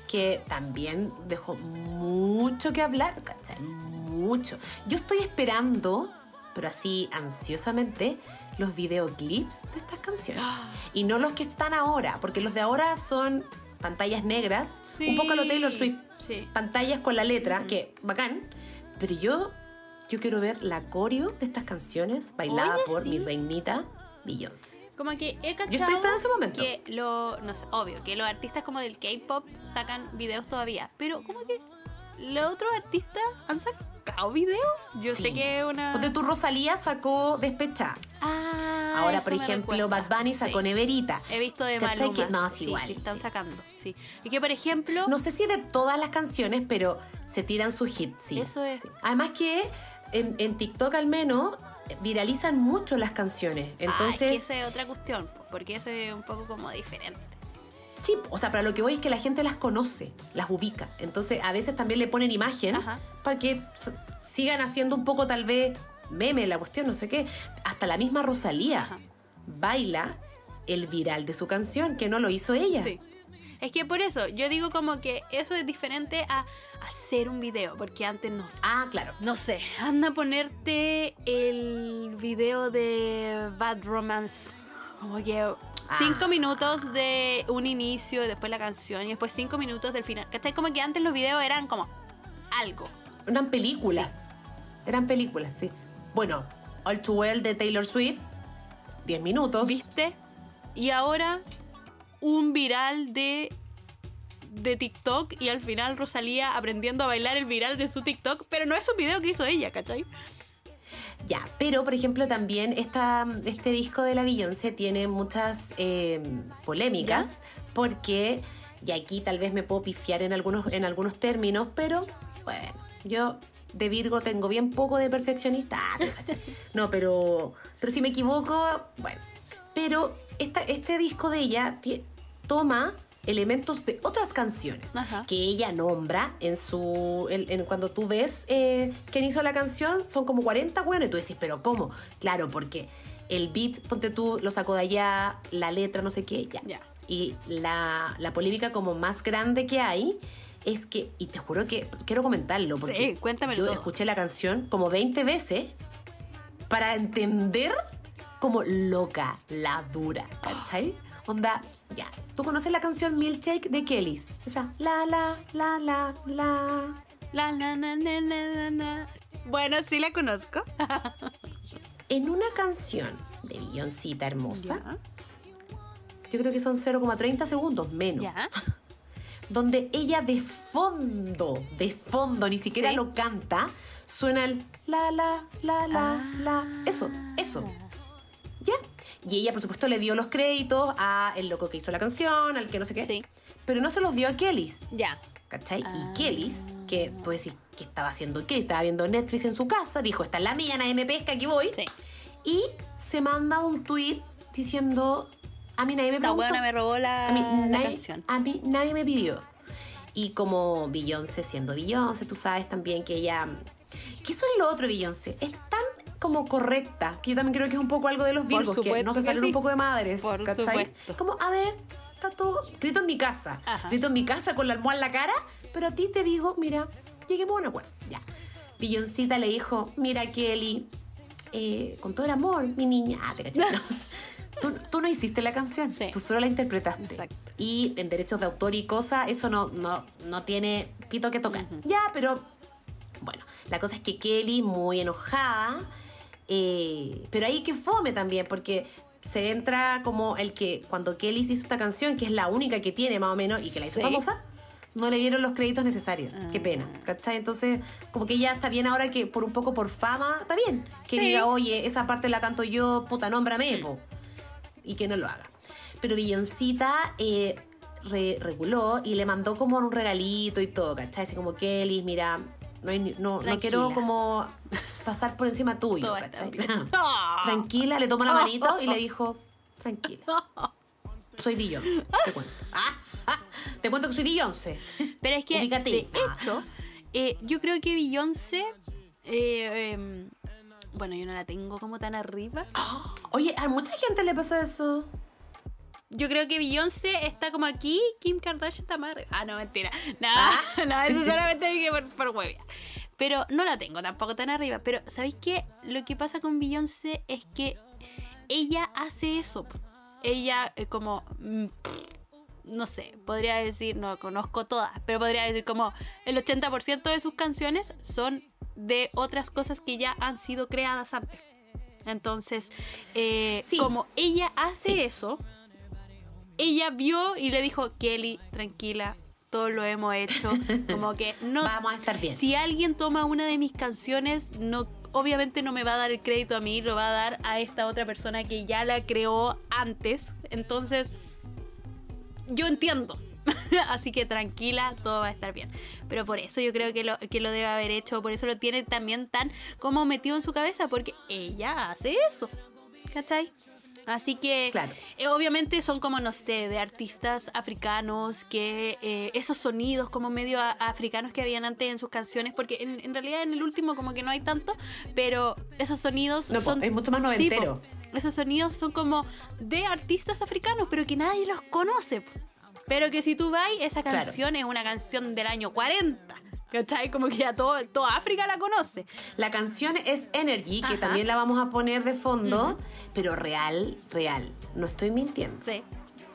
que también dejó mucho que hablar, ¿cachai? Mucho. Yo estoy esperando, pero así ansiosamente, los videoclips de estas canciones. Y no los que están ahora, porque los de ahora son pantallas negras, Sí. un poco a lo Taylor Swift. Sí. Pantallas con la letra, que bacán. Pero yo, yo quiero ver la coreo de estas canciones bailada Oye, por sí. mi reinita Beyoncé. Como que he cachado Yo estoy esperando ese momento. que lo, no sé, obvio, que los artistas como del K-pop sacan videos todavía, pero como que los otros artistas han sacado videos. Yo Sí. sé que una Ponte tu Rosalía sacó Despecha. Ah, Ahora, por ejemplo. Bad Bunny sacó Sí. Neverita. He visto de ¿Cachai Maluma. que- no, sí, sí, igual, sí están sacando, sí. Y que por ejemplo, No sé si de todas las canciones, pero se tiran su hit, sí. Eso es. Además que en, en TikTok al menos viralizan mucho las canciones. Entonces, Entonces, que esa es otra cuestión, po, porque eso es un poco como diferente. sí, o sea, para lo que voy es que la gente las conoce, las ubica. Entonces, a veces también le ponen imagen Ajá. para que sigan haciendo un poco tal vez meme la cuestión, no sé qué. Hasta la misma Rosalía Ajá. baila el viral de su canción, que no lo hizo ella. Sí. Es que por eso, yo digo como que eso es diferente a hacer un video, porque antes no sé. Ah, claro. No sé, anda a ponerte el video de Bad Romance. Como que cinco Ah. minutos de un inicio, y después la canción, y después cinco minutos del final. ¿Cachai? Como que antes los videos eran como algo. Eran películas. Eran películas, sí. Bueno, All Too Well de Taylor Swift, 10 minutos. ¿Viste? Y ahora un viral de de TikTok y al final Rosalía aprendiendo a bailar el viral de su TikTok, pero no es un video que hizo ella, ¿cachai? Ya, pero por ejemplo también esta, este disco de la Beyoncé tiene muchas eh, polémicas porque, y aquí tal vez me puedo pifiar en algunos, en algunos términos, pero bueno, yo de Virgo tengo bien poco de perfeccionista. No, pero, pero si me equivoco, bueno. Pero esta, este disco de ella toma elementos de otras canciones Ajá. que ella nombra en su en, en cuando tú ves eh, quién hizo la canción son como 40 bueno y tú decís pero cómo claro porque el beat ponte tú lo sacó de allá la letra no sé qué ya, y la, la polémica como más grande que hay es que y te juro que quiero comentarlo porque Sí, cuéntamelo yo todo. escuché la canción como 20 veces para entender como loca la dura ¿cachai? Onda, ya. ¿Tú conoces la canción Milkshake de Kellys? Esa, la, la, la, la, la. La, la, na, na, na. Bueno, sí la conozco. En una canción de Billoncita hermosa, Ya. yo creo que son 0,30 segundos menos, Ya. donde ella de fondo, de fondo, ni siquiera Sí. lo canta, suena el la, la, la, la, la. Eso, eso. ¿Ya? Y ella, por supuesto, le dio los créditos a el loco que hizo la canción, al que no sé qué. Sí. Pero no se los dio a Kellys. Ya. ¿Cachai? Ah. Y Kellys, que tú decís, ¿qué estaba haciendo? ¿Qué? Estaba viendo Netflix en su casa, dijo, esta es la mía, nadie me pesca, aquí voy. Sí. Y se manda un tweet diciendo, a mí nadie me preguntó. huevona me robó la, a, mí, la nadie, canción. a mí nadie me pidió. Y como Beyoncé siendo Beyoncé, tú sabes también que ella... ¿Qué eso es lo otro, Beyoncé? Es tan como correcta, que yo también creo que es un poco algo de los virgos, que no se salen sí. un poco de madres, Por ¿cachai? supuesto. Como, a ver, está todo... Grito en mi casa, Ajá. grito en mi casa con la almohada en la cara, pero a ti te digo, mira, lleguemos a un acuerdo, ya. Billoncita le dijo, mira Kelly, eh, con todo el amor, mi niña, ah, te caché. No. Tú, tú no hiciste la canción, Sí. tú solo la interpretaste. Exacto. Y en derechos de autor y cosas, eso no, no, no tiene pito que tocar. Ya, pero bueno, la cosa es que Kelly, muy enojada, eh, pero ahí que fome también, porque se entra como el que cuando Kelly hizo esta canción, que es la única que tiene más o menos y que la hizo Sí. famosa, no le dieron los créditos necesarios. Qué Ah. pena, ¿cachai? Entonces, como que ya está bien ahora que por un poco por fama, está bien. Que Sí. diga, oye, esa parte la canto yo, puta, nómbrame, po. Y que no lo haga. Pero Billoncita eh, re- reguló y le mandó como un regalito y todo, ¿cachai? Así como, Kelly, mira, no, hay ni- no, no Tranquila. quiero como pasar por encima tuyo. Tranquila, le tomó la manito y le dijo, tranquila. Soy Beyoncé, te cuento. Ah, ah, te cuento que soy Beyoncé. Pero es que, Ubícate. de Ah. hecho, eh, yo creo que Beyoncé. eh, em, bueno, yo no la tengo como tan arriba. Oye, a mucha gente le pasa eso. Yo creo que Beyoncé está como aquí, Kim Kardashian está más arriba. Ah, no, mentira. No, Ah. no, eso solamente dije por, por huevia. Pero no la tengo tampoco tan arriba. Pero, ¿sabéis qué? Lo que pasa con Beyoncé es que ella hace eso. Ella, eh, como. mm, No sé, podría decir, no conozco todas, pero podría decir como el 80% de sus canciones son de otras cosas que ya han sido creadas antes. Entonces, eh, Sí. como ella hace Sí. eso, ella vio y le dijo, Kelly, tranquila, todos lo hemos hecho. Como que no. Vamos a estar bien. Si alguien toma una de mis canciones, no, obviamente no me va a dar el crédito a mí, lo va a dar a esta otra persona que ya la creó antes. Entonces, yo entiendo. Así que tranquila, todo va a estar bien. Pero por eso yo creo que lo, que lo debe haber hecho, por eso lo tiene también tan como metido en su cabeza, porque ella hace eso. ¿Cachai? Así que Claro. eh, obviamente son como, no sé, de artistas africanos, que eh, esos sonidos como medio africanos que habían antes en sus canciones, porque en, en realidad en el último como que no hay tanto, pero esos sonidos No, son... es mucho más noventero. esos sonidos son como de artistas africanos, pero que nadie los conoce. Pero que si tú vas, esa Claro. canción es una canción del año 40. ¿Cachai? Como que ya todo, toda África la conoce. La canción es Energy, que Ajá. también la vamos a poner de fondo, pero real, real. No estoy mintiendo. Sí.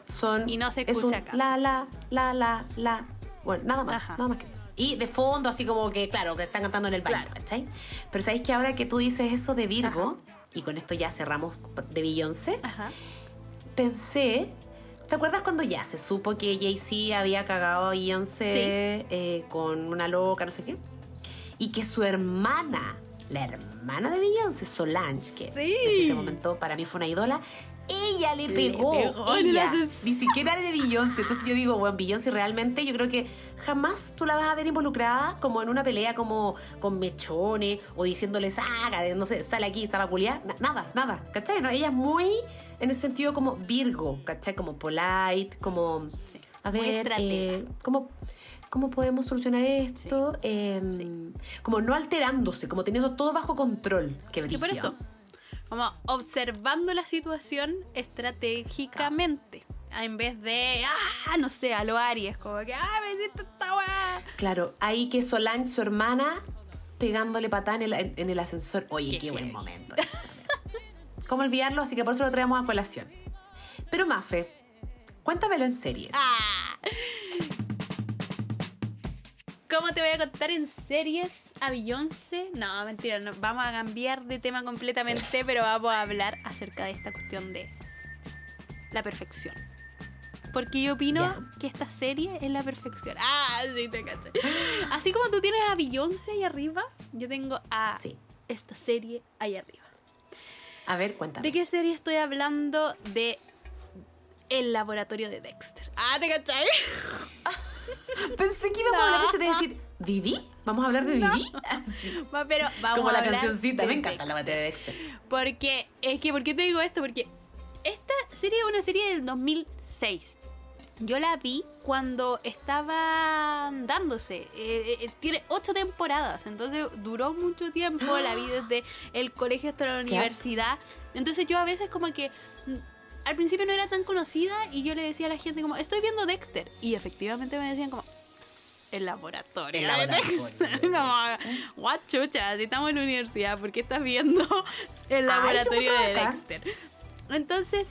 Son, Y no se es escucha un casi. La, la, la, la, la. Bueno, nada más, Ajá. nada más que eso. Y de fondo, así como que, claro, que están cantando en el baño, Claro. ¿cachai? Pero ¿sabéis que ahora que tú dices eso de Virgo, y con esto ya cerramos de Beyoncé, pensé... ¿Te acuerdas cuando ya se supo que Jay-Z había cagado a Beyoncé eh, con una loca, no sé qué? Y que su hermana, la hermana de Beyoncé, Solange, que Sí. en ese momento para mí fue una ídola, ella le Le pegó. ella, ni siquiera era de Beyoncé. Entonces yo digo, bueno, Beyoncé realmente yo creo que jamás tú la vas a ver involucrada como en una pelea como con mechones o diciéndole saca, no sé, sale aquí, estaba culiar. nada, nada, ¿cachai? No, ella es muy en el sentido como Virgo, ¿cachai? Como polite, como... Sí. A ver, eh, ¿cómo, ¿cómo podemos solucionar esto? Em, sí. Como no alterándose, como teniendo todo bajo control. Qué Y por eso, como observando la situación estratégicamente. En vez de, ah, no sé, a lo Aries, como que, ah, me hiciste esta weá. Claro, ahí que Solange, su hermana, pegándole patada en el, en- en el ascensor. Oye, Qué qué, buen momento. ¿Cómo olvidarlo? Así que por eso lo traemos a colación. Pero Mafe, cuéntamelo en series. Ah. ¿Cómo te voy a contar en series a Beyoncé? No, mentira, no. vamos a cambiar de tema completamente, pero vamos a hablar acerca de esta cuestión de la perfección. Porque yo opino que esta serie es la perfección. Ah, sí, te cacho. Así como tú tienes a Beyoncé ahí arriba, yo tengo a Sí. esta serie ahí arriba. A ver, cuéntame. ¿De qué serie estoy hablando? De El laboratorio de Dexter. Ah, ¿te cachai? Pensé que íbamos a hablar de eso de decir, ¿Didi? ¿Vamos a hablar de Didi? Así. Va, Pero vamos Como a la hablar cancioncita, me encanta la batalla de Dexter. Porque, es que, ¿por qué te digo esto? Porque esta serie es una serie del 2006. Yo la vi cuando estaba dándose. Eh, eh, tiene ocho temporadas, entonces duró mucho tiempo. La vi desde el colegio hasta la universidad. Entonces yo a veces como que mm, al principio no era tan conocida y yo le decía a la gente como, estoy viendo Dexter. Y efectivamente me decían como, el laboratorio. El de Dexter". de como, what chucha, si estamos en la universidad, ¿por qué estás viendo el laboratorio ¿cómo de? Dexter? Entonces,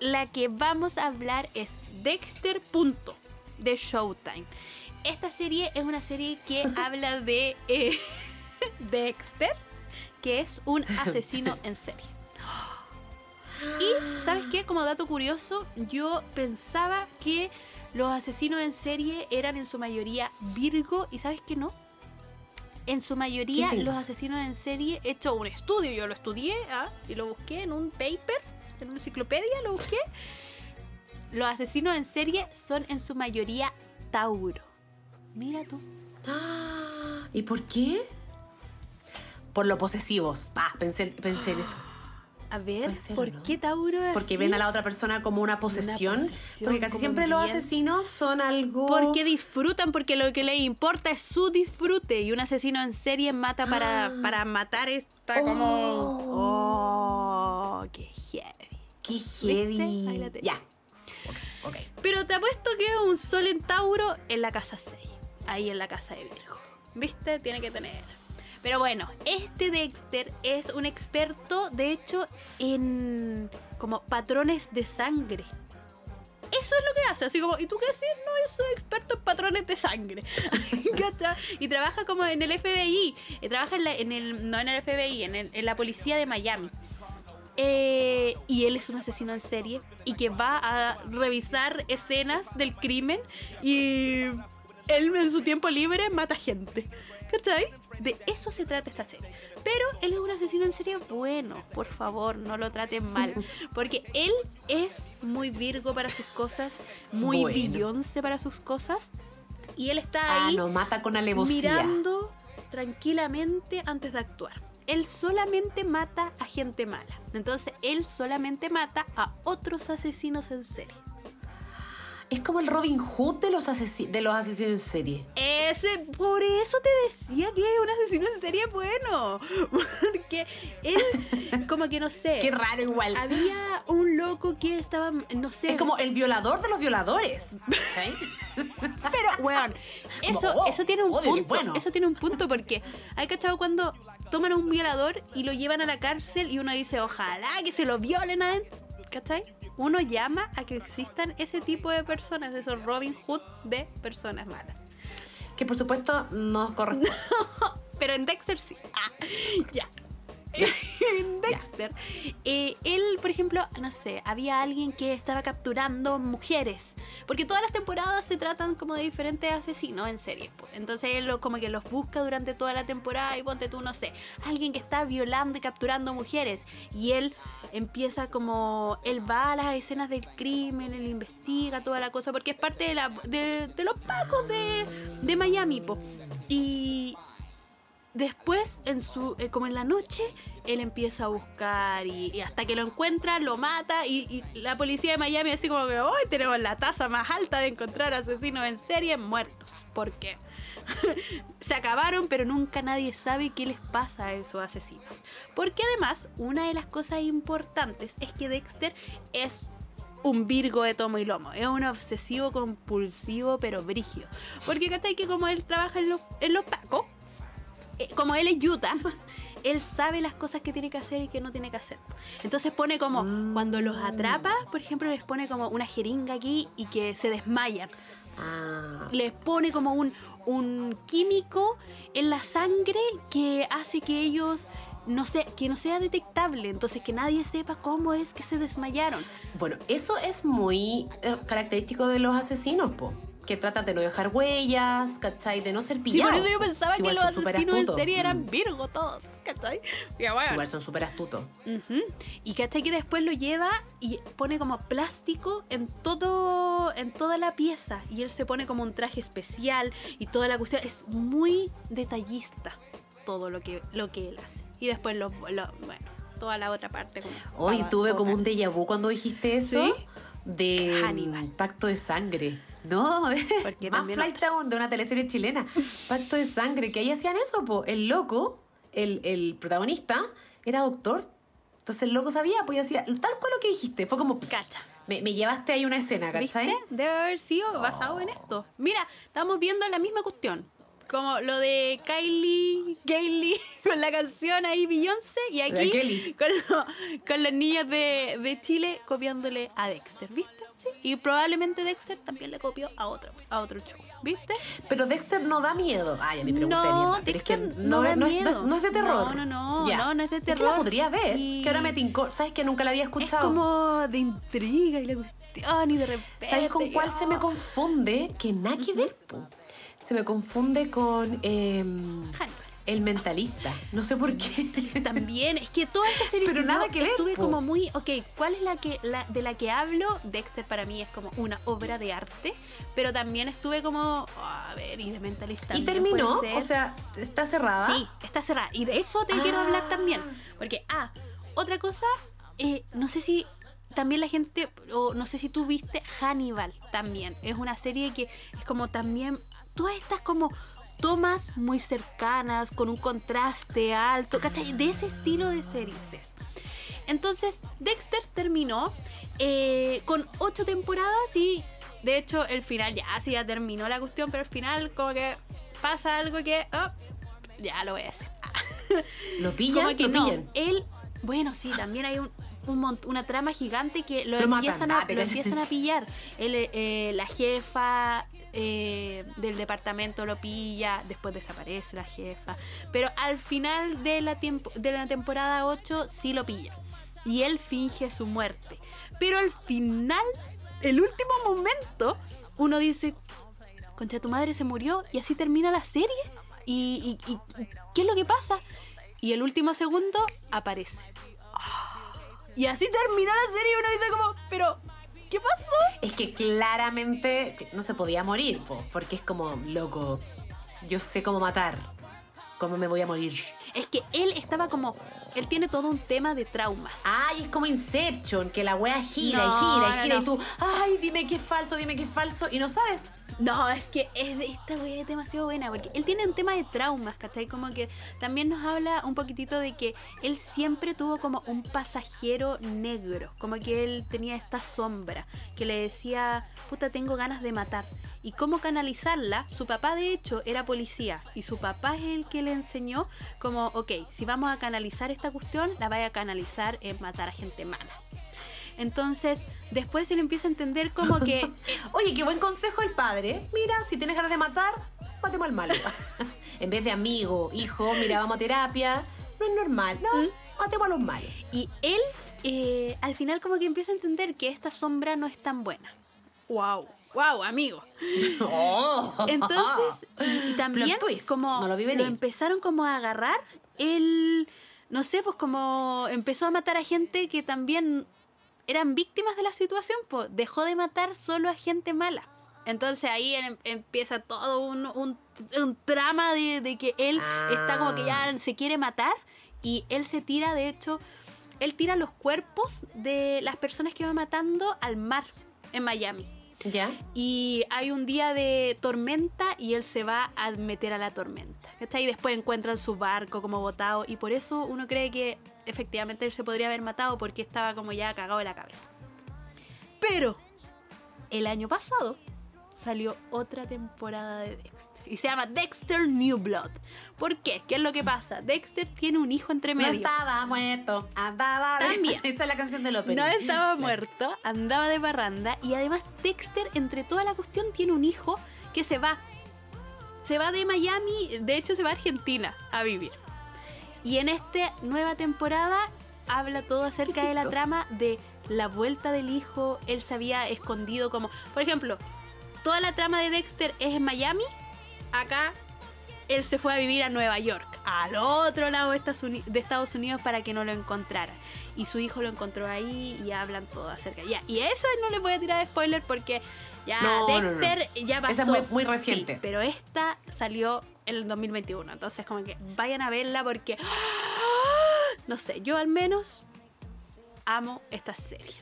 la que vamos a hablar es Dexter. Punto, de Showtime. Esta serie es una serie que habla de eh, Dexter, que es un asesino en serie. Y, ¿sabes qué? Como dato curioso, yo pensaba que los asesinos en serie eran en su mayoría Virgo, y ¿sabes qué no? En su mayoría, los asesinos en serie, he hecho un estudio, yo lo estudié ¿ah? y lo busqué en un paper, en una enciclopedia, lo busqué. Los asesinos en serie son en su mayoría Tauro. Mira tú. ¿Y por qué? Por lo posesivos. Ah, pensé, pensé en eso. A ver, ser, ¿por ¿no? qué Tauro es Porque así? ven a la otra persona como una posesión. posesión, porque casi siempre los asesinos son algo. Porque disfrutan, porque lo que les importa es su disfrute. Y un asesino en serie mata para, Ah. para matar esta como. Oh, qué heavy. ¡Qué heavy! Ya. Ok, ok. Pero te apuesto que es un sol en Tauro en la casa 6. Ahí en la casa de Virgo. ¿Viste? Tiene que tener. Pero bueno, este Dexter es un experto, de hecho, en como patrones de sangre. Eso es lo que hace, así como, ¿y tú qué haces? No, yo soy experto en patrones de sangre. Y trabaja como en el FBI. eh, trabaja en, la- el, no en el FBI, en, en la policía de Miami. Eh, y él es un asesino en serie y que va a revisar escenas del crimen y él en su tiempo libre mata gente. ¿Cachai? De eso se trata esta serie. Pero él es un asesino en serie bueno. Por favor, no lo traten mal. Porque él es muy Virgo para sus cosas, muy Bueno. Beyoncé para sus cosas. Y él está Ah, ahí no, mata con alevosía. mirando tranquilamente antes de actuar. él solamente mata a gente mala. Entonces, él solamente mata a otros asesinos en serie. Es como el Robin Hood de los, asesi- de los asesinos en serie. Ese, por eso te decía que un asesino serie bueno. Porque él, como que no sé. Qué raro igual. Había un loco que estaba, no sé. Es como el violador de los violadores. ¿cachai? Pero, weón, eso, oh, eso tiene un oh, punto. bueno. Eso tiene un punto porque hay cachado cuando toman a un violador y lo llevan a la cárcel y uno dice, ojalá que se lo violen a él. ¿Cachai? Uno llama a que existan ese tipo de personas, esos Robin Hood de personas malas. Que por supuesto no corresponde. Pero en Dexter sí. Ah, ya. en Dexter, eh, él, por ejemplo, no sé, había alguien que estaba capturando mujeres. Porque todas las temporadas se tratan como de diferentes asesinos en serie. pues. Entonces él lo- como que los busca durante toda la temporada y ponte tú, no sé, alguien que está violando y capturando mujeres. Y él empieza como, él va a las escenas del crimen, él investiga toda la cosa, porque es parte de, la, de, de los pacos de, de Miami. po. Y, Después, en su, eh, como en la noche, él empieza a buscar y, hasta que lo encuentra, lo mata y, la policía de Miami así como que hoy tenemos la tasa más alta de encontrar asesinos en serie muertos. ¿Por qué? Se acabaron, pero nunca nadie sabe qué les pasa a esos asesinos. Porque además, una de las cosas importantes es que Dexter es un virgo de tomo y lomo. Es un obsesivo compulsivo, pero brígido. Porque ¿cachai? que como él trabaja en los, en los pacos, eh, como él es Utah, él sabe las cosas que tiene que hacer y que no tiene que hacer. Entonces pone como, cuando los atrapa, por ejemplo, les pone como una jeringa aquí y que se desmayan. Ah. Les pone como un, un químico en la sangre que hace que ellos no sé, que no sea detectable, entonces que nadie sepa cómo es que se desmayaron. Bueno, eso es muy eh, característico de los asesinos, po. Que tratan de no dejar huellas, ¿cachai? De no ser Sí, pillados. por eso yo pensaba que Igual los asesinos en serie eran Mm. Virgo todos, ¿cachai? Ya, bueno. Igual son súper astutos. Ujú. Y que hasta que después lo lleva y pone como plástico en todo en toda la pieza y él se pone como un traje especial y toda la cuestión es muy detallista todo lo que lo que él hace y después lo, lo- bueno toda la otra parte como Hoy tuve como un déjà vu cuando dijiste eso. ¿Sí? De Hannibal. Pacto de Sangre. No, Porque más también flight down de una teleserie chilena. Pacto de Sangre, que ahí hacían eso, po. El loco, el, el protagonista, era doctor. Entonces el loco sabía, pues y hacía tal cual lo que dijiste. Fue como, cacha me, me llevaste ahí una escena, ¿cachai? ¿Viste? Debe haber sido basado en esto. Mira, estamos viendo la misma cuestión. Como lo de Kylie, Kylie con la canción ahí Beyoncé y aquí con, lo- con los niños de, de Chile copiándole a Dexter, ¿viste? Sí. Y probablemente Dexter también le copió a otro, a otro show, ¿viste? Pero Dexter no da miedo. Ay, a mi pregunta es No, mierda, pero es que Dexter no, no da es- no es, no es- miedo. no es de terror. No, no, no, Ya. no, no es de que la terror. podría ver, Y- que ahora me tincó. ¿Sabes que nunca la había Es escuchado? como de intriga y la cuestión y de repente. ¿Sabes con cuál se me oh, confunde? Que nada que ver. Se me confunde con Hannibal. El Mentalista. No sé por qué. También, es que toda esta serie Pero si nada que ver, estuve po. como muy, ok, ¿cuál es la que la, de la que hablo? Dexter para mí es como una obra de arte, pero también estuve como, a ver, y de mentalista. Y terminó, o sea, está cerrada. Sí, está cerrada. Y de eso te quiero Ah. hablar también. Porque, ah, otra cosa, eh, no sé si también la gente, o no sé si tú viste Hannibal también. Es una serie que es como también, todas estas como tomas muy cercanas, con un contraste alto, ¿cachai? De ese estilo de series es. Entonces, Dexter terminó eh, con ocho temporadas y, de hecho, el final ya, sí, ya terminó la cuestión, pero al final como que pasa algo que, oh, ya lo voy a decir. Lo pillan, Como que lo no, pillan. él, bueno, sí, también hay un, una trama gigante que lo, Lo empiezan, ah, a, lo empiezan a pillar. Eh, la jefa eh, del departamento lo pilla, después desaparece la jefa. Pero al final de la, tiempo, de la temporada 8 sí lo pilla. Y él finge su muerte. Pero al final, el último momento, uno dice, contra tu madre se murió y así termina la serie. ¿Y, y- qué es lo que pasa? Y el último segundo aparece. Y así terminó la serie y uno dice como, pero, ¿qué pasó? Es que claramente no se podía morir, po, porque es como, loco, yo sé cómo matar. ¿Cómo me voy a morir? Es que él estaba como. Él tiene todo un tema de traumas. Ay, es como Inception, que la wea gira No, y gira y no, gira no. y tú, ay, dime que es falso, dime que es falso y no sabes. No, es que es esta wea es demasiado buena porque él tiene un tema de traumas, ¿cachai? Como que también nos habla un poquitito de que él siempre tuvo como un pasajero negro, como que él tenía esta sombra que le decía, puta, tengo ganas de matar. Y cómo canalizarla, su papá de hecho era policía y su papá es el que le enseñó como, ok, si vamos a canalizar esta cuestión, la vaya a canalizar en matar a gente mala. Entonces, después le empieza a entender como que Oye, qué buen consejo el padre. Mira, si tienes ganas de matar, matemos al malo. en vez de amigo, hijo, mira, vamos a terapia. No es normal, no, ¿Mm? matemos a los malos. Y él eh, al final como que empieza a entender que esta sombra no es tan buena. Wow, wow, amigo. Entonces, y, y también twist, como no lo vi empezaron como a agarrar, él, no sé, pues como empezó a matar a gente que también eran víctimas de la situación, pues dejó de matar solo a gente mala. Entonces ahí em- empieza todo un, un, un trama de, de que él está como que ya se quiere matar y él se tira, de hecho, él tira los cuerpos de las personas que va matando al mar en Miami. Y hay un día de tormenta y él se va a meter a la tormenta. ¿cachai? Y después encuentran su barco como botado. Y por eso uno cree que efectivamente él se podría haber matado porque estaba como ya cagado de la cabeza. Pero el año pasado salió otra temporada de Dexter. Y se llama Dexter New Blood. ¿Por qué? ¿Qué es lo que pasa? Dexter tiene un hijo entre No medio. estaba muerto, andaba. de- También. Esa es la canción del ópera. No estaba muerto, andaba de barranda y además Dexter, entre toda la cuestión, tiene un hijo que se va. Se va de Miami, de hecho se va a Argentina a vivir. Y en esta nueva temporada habla todo acerca de la trama de la vuelta del hijo. Él se había escondido como... Por ejemplo, toda la trama de Dexter es en Miami. Acá él se fue a vivir a Nueva York, al otro lado de Estados Unidos para que no lo encontrara. Y su hijo lo encontró ahí y hablan todo acerca. Ya, y eso no le voy a tirar spoiler porque ya No, no, no. Dexter ya pasó. Esa es muy- muy reciente. Sí, pero esta salió en el 2021. Entonces, como que vayan a verla porque. No sé, yo al menos amo esta serie.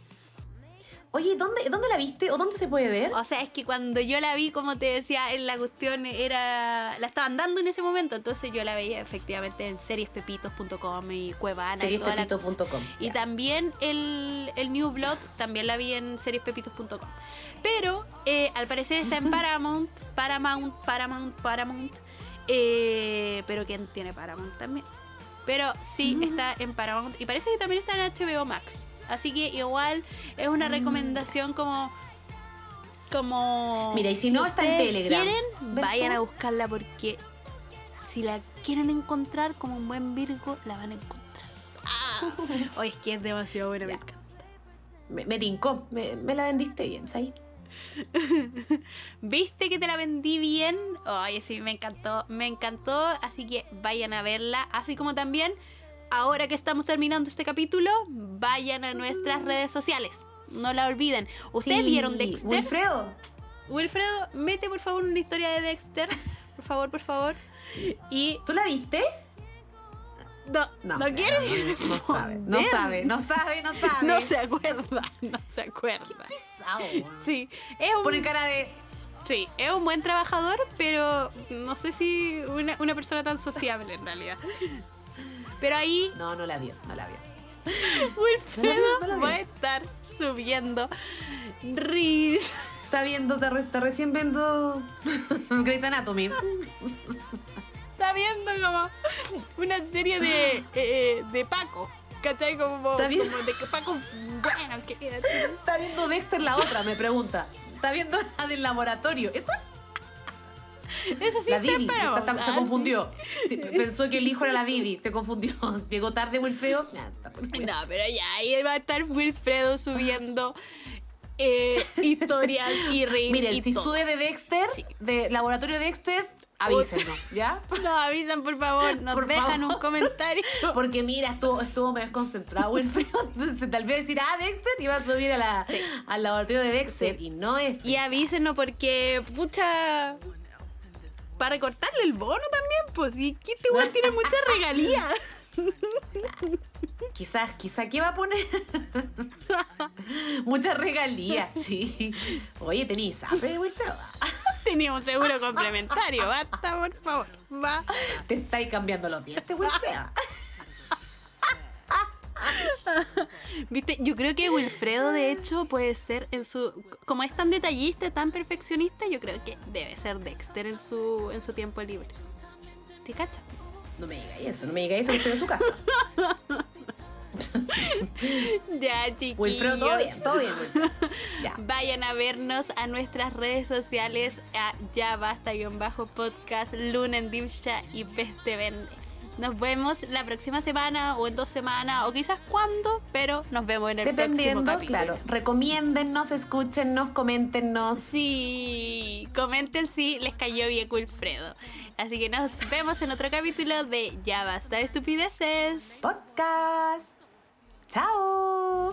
Oye, ¿dónde, ¿dónde la viste o dónde se puede ver? O sea, es que cuando yo la vi, como te decía, en la cuestión era. La estaban dando en ese momento, entonces yo la veía efectivamente en seriespepitos.com y Cuevana y toda la cosa. Y también el, el New Blood también la vi en seriespepitos.com. Pero eh, al parecer está en Paramount, Paramount, Paramount, Paramount. eh, pero ¿quién tiene Paramount también? Pero sí Mm. está en Paramount y parece que también está en HBO Max. Así que igual es una Mm. recomendación como... Como... Mira, y si no, está en Telegram. quieren, ¿Ves vayan tú? a buscarla porque si la quieren encontrar como un buen Virgo, la van a encontrar. Ah, Oye, es que es demasiado buena, me encanta. Me, me tincó, me, me la vendiste bien, ¿sabes? ¿Viste que te la vendí bien? Oye, sí, me encantó, me encantó, así que vayan a verla, así como también, ahora que estamos terminando este capítulo, vayan a nuestras redes sociales, no la olviden. ¿Ustedes Sí. vieron Dexter? Wilfredo. Wilfredo, mete por favor una historia de Dexter, por favor, por favor. Y ¿Tú la viste? no, no, quiere No, no sabe, no sabe, no sabe, no sabe. No se acuerda, no se acuerda. Pesado, weón. Sí, es un Pone cara de. Sí, es un buen trabajador, pero no sé si una, una persona tan sociable en realidad. Pero ahí No, no la vio, no la vio. Wilfredo No vi. va a estar subiendo ris. Está viendo, está, re- está recién viendo Grey's Anatomy. Está viendo como una serie de, eh, de Paco. ¿Cachai? Como, Está bien. como de que Paco, bueno, que Está viendo Dexter la otra, me pregunta. Está viendo la del laboratorio. ¿Esa? Eso sí La Didi. está- se ah, confundió. Sí, pensó que el hijo era la Didi. Se confundió. Llegó tarde Wilfredo. Sí. No, pero ya ahí va a estar Wilfredo subiendo eh, historias y reír. Miren, y si todo. sube de Dexter, Sí. de laboratorio Dexter, avísenos, ¿ya? Nos avisan, por favor, nos Por dejan favor. un comentario. Porque mira, estuvo, estuvo medio desconcentrado Wilfredo. Entonces tal vez decir, ah, Dexter, iba a subir a la, Sí. al laboratorio de Dexter. Sí. Y no es. Y avísenos porque, pucha, para recortarle el bono también, pues. Y que este weón tiene muchas regalías. Quizás, quizás, ¿qué va a poner? Muchas regalías, sí. Oye, tenéis sabe, Wilfredo. Tenía un seguro complementario, basta, por favor. Va. Te estáis cambiando los dientes, Wilfredo. Viste, yo creo que Wilfredo, de hecho, puede ser en su. Como es tan detallista, tan perfeccionista, yo creo que debe ser Dexter en su, en su tiempo libre. ¿Te cacha? No me digáis eso, no me digáis eso, estoy en su casa. Ya, chiquillos. Wilfredo, todo bien, todo bien. Ya. Vayan a vernos a nuestras redes sociales a ya basta bajo podcast Lunen Dimsha y Peste Vende. Nos vemos la próxima semana o en dos semanas o quizás cuando, pero nos vemos en el próximo capítulo. claro. Recomiéndennos, escúchennos, coméntenos. Sí, comenten si les cayó bien Wilfredo. Así que nos vemos en otro capítulo de Ya basta de estupideces. Podcast. Chao.